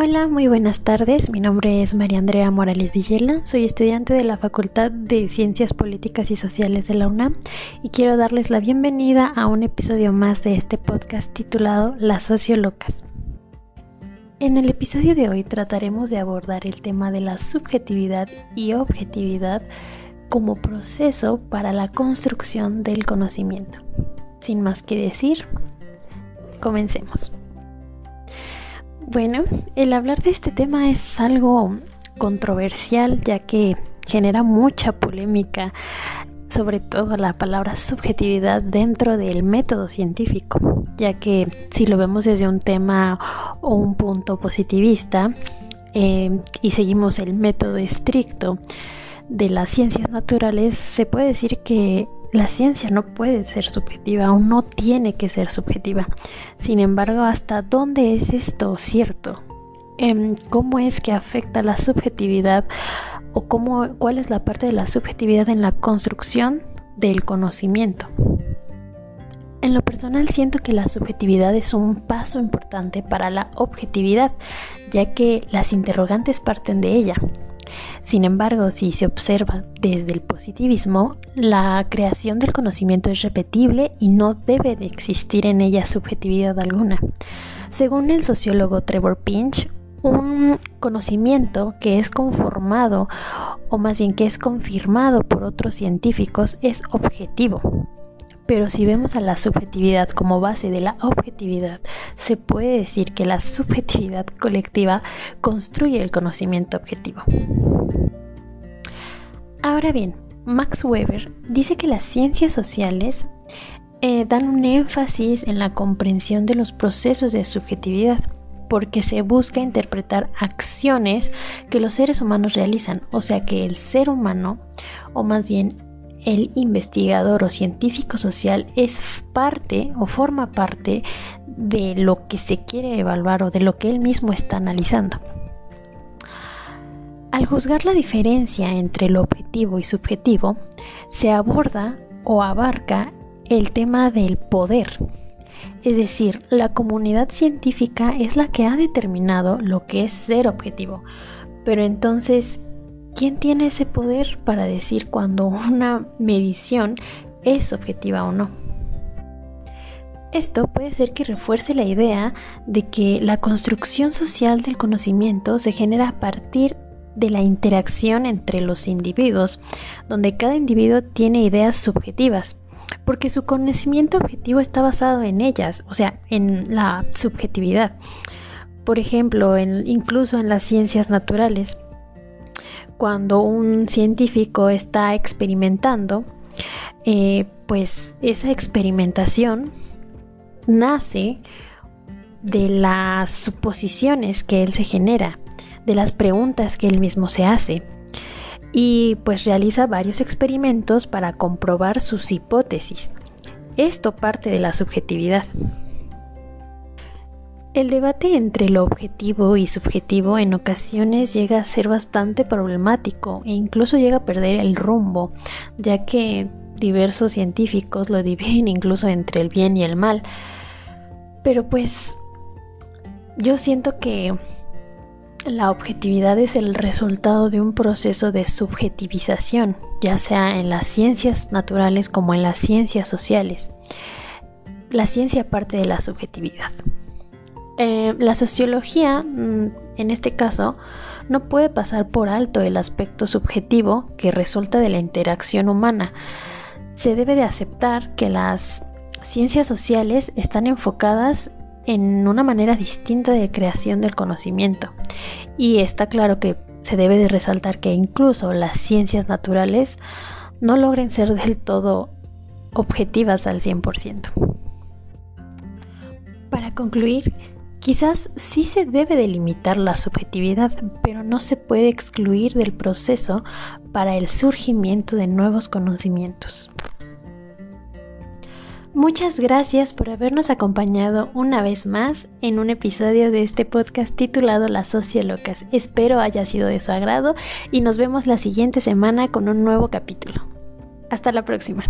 Hola, muy buenas tardes. Mi nombre es María Andrea Morales Villela. Soy estudiante de la Facultad de Ciencias Políticas y Sociales de la UNAM y quiero darles la bienvenida a un episodio más de este podcast titulado Las Sociolocas. En el episodio de hoy trataremos de abordar el tema de la subjetividad y objetividad como proceso para la construcción del conocimiento. Sin más que decir, comencemos. Bueno, el hablar de este tema es algo controversial ya que genera mucha polémica, sobre todo la palabra subjetividad dentro del método científico, ya que si lo vemos desde un tema o un punto positivista eh, y seguimos el método estricto de las ciencias naturales, se puede decir que la ciencia no puede ser subjetiva o no tiene que ser subjetiva. Sin embargo, ¿hasta dónde es esto cierto? Em, ¿Cómo es que afecta la subjetividad o cómo, cuál es la parte de la subjetividad en la construcción del conocimiento? En lo personal siento que la subjetividad es un paso importante para la objetividad, ya que las interrogantes parten de ella. Sin embargo, si se observa desde el positivismo, la creación del conocimiento es repetible y no debe de existir en ella subjetividad alguna. Según el sociólogo Trevor Pinch, un conocimiento que es conformado o más bien que es confirmado por otros científicos es objetivo. Pero si vemos a la subjetividad como base de la objetividad, se puede decir que la subjetividad colectiva construye el conocimiento objetivo. Ahora bien, Max Weber dice que las ciencias sociales eh, dan un énfasis en la comprensión de los procesos de subjetividad porque se busca interpretar acciones que los seres humanos realizan, o sea que el ser humano, o más bien el investigador o científico social es parte o forma parte de lo que se quiere evaluar o de lo que él mismo está analizando. Al juzgar la diferencia entre lo objetivo y subjetivo, se aborda o abarca el tema del poder. Es decir, la comunidad científica es la que ha determinado lo que es ser objetivo. Pero entonces, ¿quién tiene ese poder para decir cuando una medición es objetiva o no? Esto puede ser que refuerce la idea de que la construcción social del conocimiento se genera a partir de la interacción entre los individuos, donde cada individuo tiene ideas subjetivas, porque su conocimiento objetivo está basado en ellas, o sea, en la subjetividad. Por ejemplo, incluso en las ciencias naturales, cuando un científico está experimentando, eh, pues esa experimentación nace de las suposiciones que él se genera de las preguntas que él mismo se hace y pues realiza varios experimentos para comprobar sus hipótesis. Esto parte de la subjetividad. El debate entre lo objetivo y subjetivo en ocasiones llega a ser bastante problemático e incluso llega a perder el rumbo, ya que diversos científicos lo dividen incluso entre el bien y el mal. Pero pues yo siento que la objetividad es el resultado de un proceso de subjetivización, ya sea en las ciencias naturales como en las ciencias sociales. La ciencia parte de la subjetividad. Eh, la sociología, mm, en este caso, no puede pasar por alto el aspecto subjetivo que resulta de la interacción humana. Se debe de aceptar que las ciencias sociales están enfocadas en una manera distinta de creación del conocimiento. Y está claro que se debe de resaltar que incluso las ciencias naturales no logren ser del todo objetivas al 100%. Para concluir, quizás sí se debe delimitar la subjetividad, pero no se puede excluir del proceso para el surgimiento de nuevos conocimientos. Muchas gracias por habernos acompañado una vez más en un episodio de este podcast titulado Las Sociolocas. Espero haya sido de su agrado y nos vemos la siguiente semana con un nuevo capítulo. Hasta la próxima.